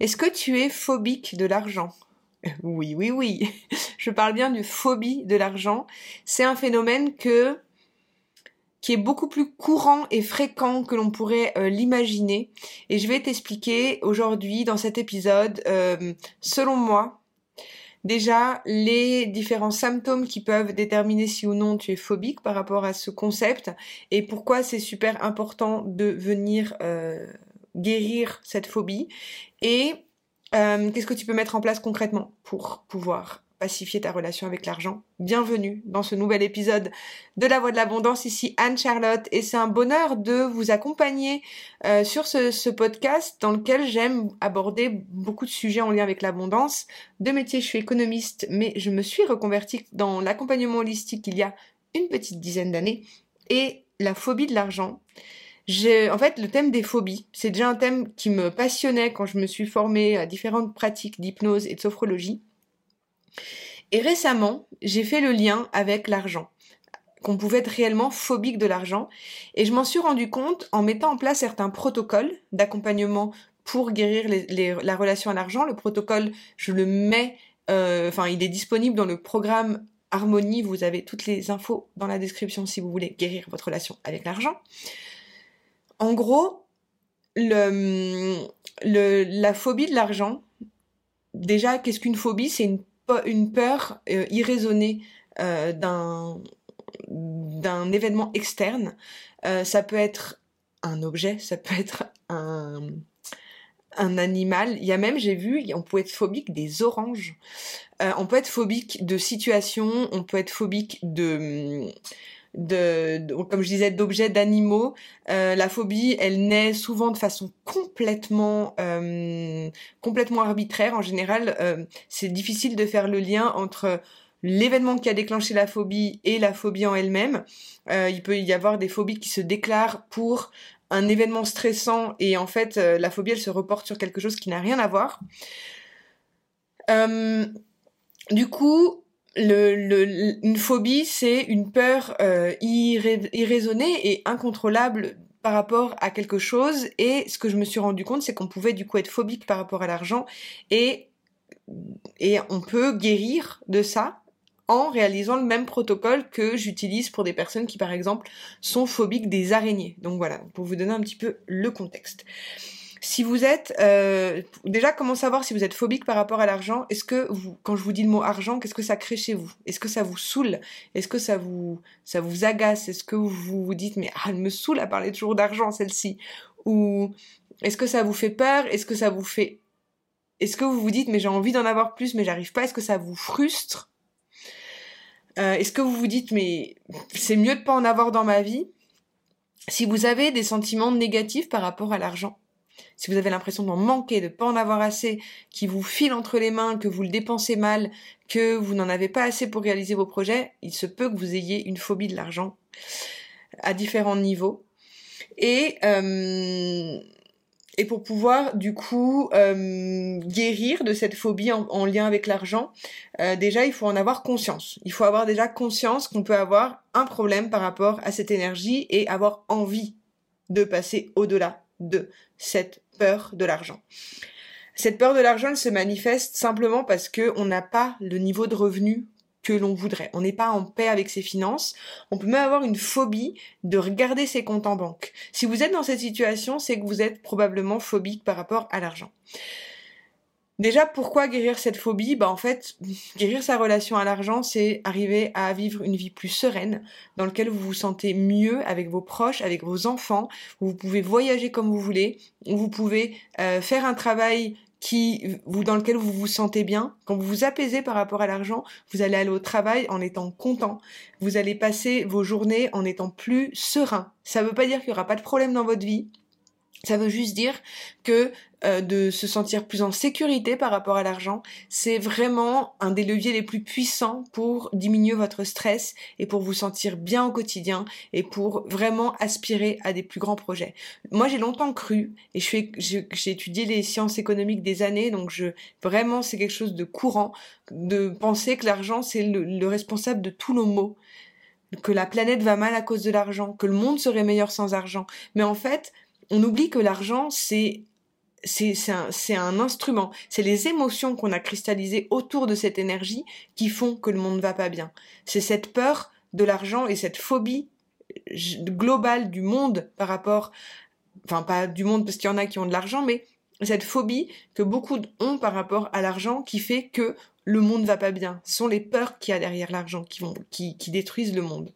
Est-ce que tu es phobique de l'argent? Oui, oui, oui. Je parle bien du phobie de l'argent. C'est un phénomène que qui est beaucoup plus courant et fréquent que l'on pourrait euh, l'imaginer. Et je vais t'expliquer aujourd'hui dans cet épisode, euh, selon moi, déjà les différents symptômes qui peuvent déterminer si ou non tu es phobique par rapport à ce concept et pourquoi c'est super important de venir euh, guérir cette phobie et euh, qu'est-ce que tu peux mettre en place concrètement pour pouvoir pacifier ta relation avec l'argent? Bienvenue dans ce nouvel épisode de La Voix de l'Abondance. Ici Anne-Charlotte et c'est un bonheur de vous accompagner euh, sur ce, ce, podcast dans lequel j'aime aborder beaucoup de sujets en lien avec l'abondance. De métier, je suis économiste, mais je me suis reconvertie dans l'accompagnement holistique il y a une petite dizaine d'années et la phobie de l'argent en fait, le thème des phobies, c'est déjà un thème qui me passionnait quand je me suis formée à différentes pratiques d'hypnose et de sophrologie. Et récemment, j'ai fait le lien avec l'argent, qu'on pouvait être réellement phobique de l'argent, et je m'en suis rendu compte en mettant en place certains protocoles d'accompagnement pour guérir la relation à l'argent. Le protocole, je le mets, euh, enfin, il est disponible dans le programme Harmonie. Vous avez toutes les infos dans la description si vous voulez guérir votre relation avec l'argent. En gros, la phobie de l'argent, déjà, qu'est-ce qu'une phobie? C'est une, peur euh, irraisonnée euh, d'un événement externe. Euh, ça peut être un objet, ça peut être un animal. Il y a même, j'ai vu, on peut être phobique des oranges. on peut être phobique de situations, on peut être phobique de de, comme je disais, d'objets, d'animaux. Euh, la phobie, elle naît souvent de façon complètement, euh, complètement arbitraire. En général, euh, c'est difficile de faire le lien entre l'événement qui a déclenché la phobie et la phobie en elle-même. il peut y avoir des phobies qui se déclarent pour un événement stressant et en fait la phobie elle se reporte sur quelque chose qui n'a rien à voir. du coup, une phobie, c'est une peur euh, irraisonnée et incontrôlable par rapport à quelque chose. Et ce que je me suis rendu compte, c'est qu'on pouvait du coup être phobique par rapport à l'argent et et on peut guérir de ça en réalisant le même protocole que j'utilise pour des personnes qui par exemple sont phobiques des araignées. Donc voilà, pour vous donner un petit peu le contexte. Si vous êtes euh, déjà, comment savoir si vous êtes phobique par rapport à l'argent? Est-ce que vous, quand je vous dis le mot argent, qu'est-ce que ça crée chez vous? Est-ce que ça vous saoule? Est-ce que ça vous ça vous agace? Est-ce que vous vous dites mais ah, elle me saoule à parler toujours d'argent celle-ci? Ou est-ce que ça vous fait peur? Est-ce que ça vous fait Est-ce que vous vous dites mais j'ai envie d'en avoir plus mais j'arrive pas? Est-ce que ça vous frustre? Euh, Est-ce que vous vous dites mais c'est mieux de pas en avoir dans ma vie? Si vous avez des sentiments négatifs par rapport à l'argent, si vous avez l'impression d'en manquer, de pas en avoir assez, qui vous file entre les mains, que vous le dépensez mal, que vous n'en avez pas assez pour réaliser vos projets, il se peut que vous ayez une phobie de l'argent à différents niveaux. Et euh, pour pouvoir du coup euh, guérir de cette phobie en, lien avec l'argent, euh, déjà il faut en avoir conscience. Il faut avoir déjà conscience qu'on peut avoir un problème par rapport à cette énergie et avoir envie de passer au-delà de cette peur de l'argent. Cette peur de l'argent se manifeste simplement parce que on n'a pas le niveau de revenu que l'on voudrait. On n'est pas en paix avec ses finances. On peut même avoir une phobie de regarder ses comptes en banque. Si vous êtes dans cette situation, c'est que vous êtes probablement phobique par rapport à l'argent. Déjà, pourquoi guérir cette phobie? Bah en fait, guérir sa relation à l'argent, c'est arriver à vivre une vie plus sereine, dans laquelle vous vous sentez mieux avec vos proches, avec vos enfants, où vous pouvez voyager comme vous voulez, où vous pouvez euh, faire un travail qui vous dans lequel vous vous sentez bien. Quand vous vous apaisez par rapport à l'argent, vous allez aller au travail en étant content. Vous allez passer vos journées en étant plus serein. Ça ne veut pas dire qu'il n'y aura pas de problème dans votre vie. Ça veut juste dire que euh, de se sentir plus en sécurité par rapport à l'argent, c'est vraiment un des leviers les plus puissants pour diminuer votre stress et pour vous sentir bien au quotidien et pour vraiment aspirer à des plus grands projets. Moi, j'ai longtemps cru et j'ai étudié les sciences économiques des années, donc je vraiment c'est quelque chose de courant de penser que l'argent c'est le, le responsable de tous nos maux que la planète va mal à cause de l'argent, que le monde serait meilleur sans argent. Mais en fait, on oublie que l'argent, c'est un, instrument. C'est les émotions qu'on a cristallisées autour de cette énergie qui font que le monde ne va pas bien. C'est cette peur de l'argent et cette phobie globale du monde par rapport, enfin pas du monde parce qu'il y en a qui ont de l'argent, mais cette phobie que beaucoup ont par rapport à l'argent qui fait que le monde va pas bien. Ce sont les peurs qu'il y a derrière l'argent qui, qui détruisent le monde.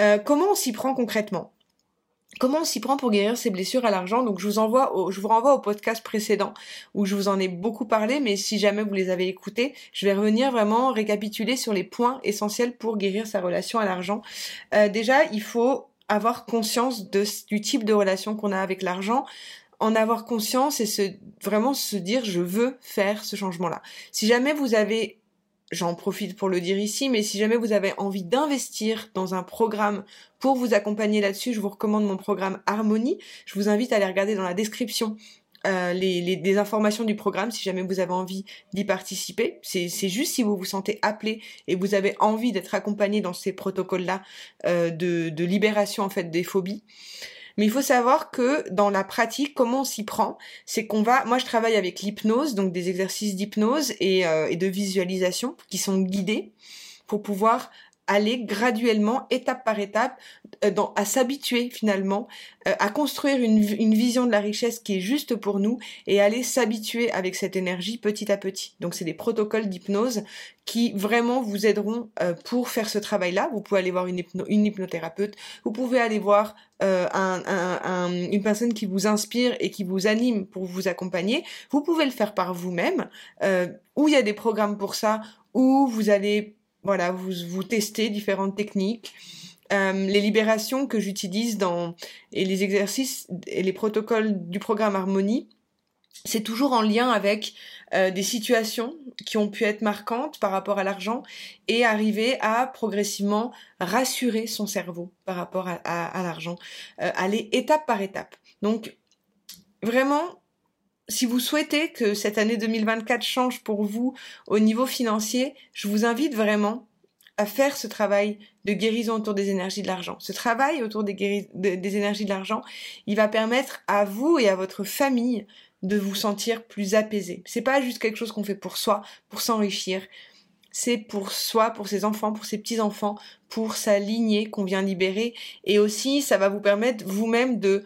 Euh, comment on s'y prend concrètement? Comment on s'y prend pour guérir ses blessures à l'argent? Donc je vous envoie, vous renvoie au podcast précédent où je vous en ai beaucoup parlé, mais si jamais vous les avez écoutés, je vais revenir vraiment récapituler sur les points essentiels pour guérir sa relation à l'argent. Euh, déjà, il faut avoir conscience du type de relation qu'on a avec l'argent en avoir conscience et se, vraiment se dire je veux faire ce changement-là. Si jamais vous avez j'en profite pour le dire ici, mais si jamais vous avez envie d'investir dans un programme pour vous accompagner là-dessus, je vous recommande mon programme Harmonie. Je vous invite à aller regarder dans la description euh, les, les, informations du programme si jamais vous avez envie d'y participer. C'est juste si vous vous sentez appelé et vous avez envie d'être accompagné dans ces protocoles-là euh, de, de libération en fait des phobies. Mais il faut savoir que dans la pratique, comment on s'y prend, c'est qu'on va, moi je travaille avec l'hypnose, donc des exercices d'hypnose et, euh, et de visualisation qui sont guidés pour pouvoir aller graduellement, étape par étape, euh, dans, à s'habituer finalement, euh, à construire une, une, vision de la richesse qui est juste pour nous et aller s'habituer avec cette énergie petit à petit. Donc c'est des protocoles d'hypnose qui vraiment vous aideront euh, pour faire ce travail-là. Vous pouvez aller voir une, une hypnothérapeute, vous pouvez aller voir un, un, un, une personne qui vous inspire et qui vous anime pour vous accompagner. Vous pouvez le faire par vous-même, où il y a des programmes pour ça, où vous allez voilà, vous, vous testez différentes techniques. Euh, les libérations que j'utilise dans et les exercices et les protocoles du programme Harmonie, c'est toujours en lien avec euh, des situations qui ont pu être marquantes par rapport à l'argent et arriver à progressivement rassurer son cerveau par rapport à, à, l'argent, euh, aller étape par étape. Donc vraiment, si vous souhaitez que cette année 2024 change pour vous au niveau financier, je vous invite vraiment à faire ce travail de guérison autour des énergies de l'argent. Ce travail autour des, énergies de l'argent, il va permettre à vous et à votre famille de vous sentir plus apaisé. C'est pas juste quelque chose qu'on fait pour soi, pour s'enrichir. C'est pour soi, pour ses enfants, pour ses petits-enfants, pour sa lignée qu'on vient libérer. Et aussi, ça va vous permettre vous-même de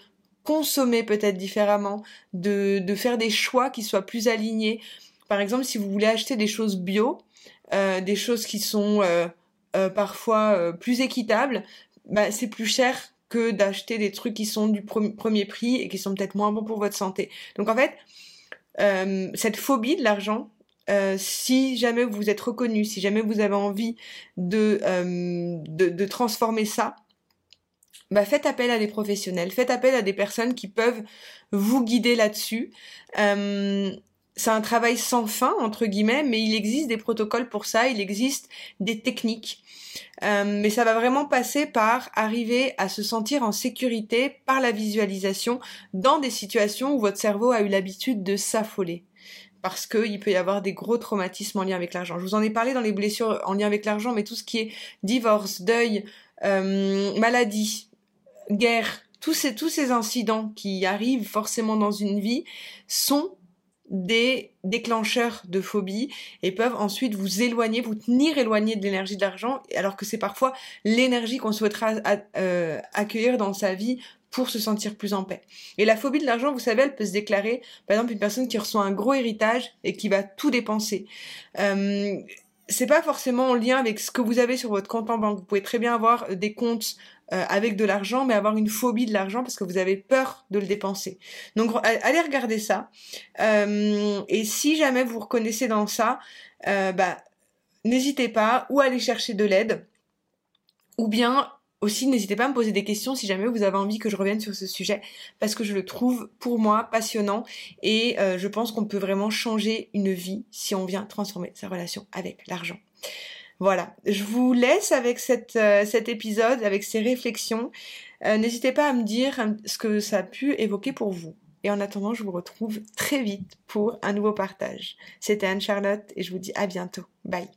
consommer peut-être différemment, de, de faire des choix qui soient plus alignés. Par exemple, si vous voulez acheter des choses bio, euh, des choses qui sont euh, euh, parfois plus équitables, bah, c'est plus cher que d'acheter des trucs qui sont du premier prix et qui sont peut-être moins bons pour votre santé. Donc en fait, cette phobie de l'argent, si jamais vous êtes reconnu, si jamais vous avez envie de, de, de transformer ça, bah faites appel à des professionnels, faites appel à des personnes qui peuvent vous guider là-dessus. Euh, c'est un travail sans fin entre guillemets, mais il existe des protocoles pour ça, il existe des techniques. Euh, mais ça va vraiment passer par arriver à se sentir en sécurité par la visualisation dans des situations où votre cerveau a eu l'habitude de s'affoler parce qu'il peut y avoir des gros traumatismes en lien avec l'argent. Je vous en ai parlé dans les blessures en lien avec l'argent, mais tout ce qui est divorce, deuil, maladie, guerre, tous ces, tous ces incidents qui arrivent forcément dans une vie sont des déclencheurs de phobie et peuvent ensuite vous éloigner, vous tenir éloigné de l'énergie de l'argent, alors que c'est parfois l'énergie qu'on souhaitera euh, accueillir dans sa vie pour se sentir plus en paix. Et la phobie de l'argent, vous savez, elle peut se déclarer, par exemple, une personne qui reçoit un gros héritage et qui va tout dépenser. Euh, c'est pas forcément en lien avec ce que vous avez sur votre compte en banque. Vous pouvez très bien avoir des comptes euh, avec de l'argent, mais avoir une phobie de l'argent parce que vous avez peur de le dépenser. Donc allez regarder ça. Euh, et si jamais vous reconnaissez dans ça, euh, bah, n'hésitez pas ou aller chercher de l'aide, ou bien aussi n'hésitez pas à me poser des questions si jamais vous avez envie que je revienne sur ce sujet, parce que je le trouve pour moi passionnant et je pense qu'on peut vraiment changer une vie si on vient transformer sa relation avec l'argent. Voilà, je vous laisse avec euh, cet épisode, avec ces réflexions. Euh, n'hésitez pas à me dire ce que ça a pu évoquer pour vous. Et en attendant, je vous retrouve très vite pour un nouveau partage. C'était Anne-Charlotte et je vous dis à bientôt. Bye.